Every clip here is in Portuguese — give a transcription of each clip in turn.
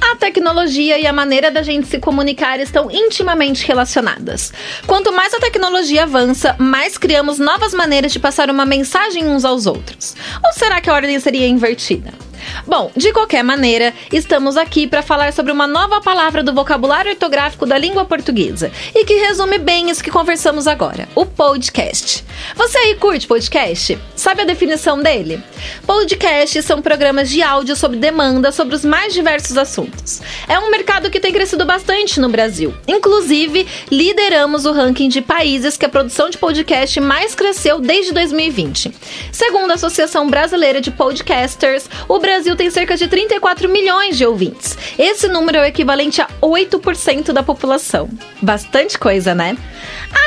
A tecnologia e a maneira da gente se comunicar estão intimamente relacionadas. Quanto mais a tecnologia avança, mais criamos novas maneiras de passar uma mensagem uns aos outros. Ou será que a ordem seria invertida? Bom, de qualquer maneira, estamos aqui para falar sobre uma nova palavra do vocabulário ortográfico da língua portuguesa e que resume bem isso que conversamos agora: o podcast. Você aí curte podcast? Sabe a definição dele? Podcasts são programas de áudio sob demanda sobre os mais diversos assuntos. É um mercado que tem crescido bastante no Brasil. Inclusive, lideramos o ranking de países que a produção de podcast mais cresceu desde 2020. Segundo a Associação Brasileira de Podcasters, o Brasil tem cerca de 34 milhões de ouvintes. Esse número é o equivalente a 8% da população. Bastante coisa, né?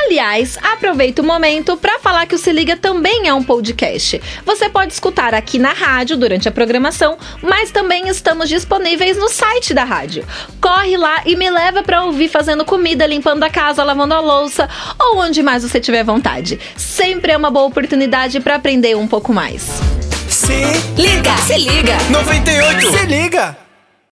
Aliás, aproveita o momento para falar que o Se Liga também é um podcast. Você pode escutar aqui na rádio durante a programação, mas também estamos disponíveis no site da rádio. Corre lá e me leva para ouvir fazendo comida, limpando a casa, lavando a louça ou onde mais você tiver vontade. Sempre é uma boa oportunidade para aprender um pouco mais. Liga, se liga. 98, se liga!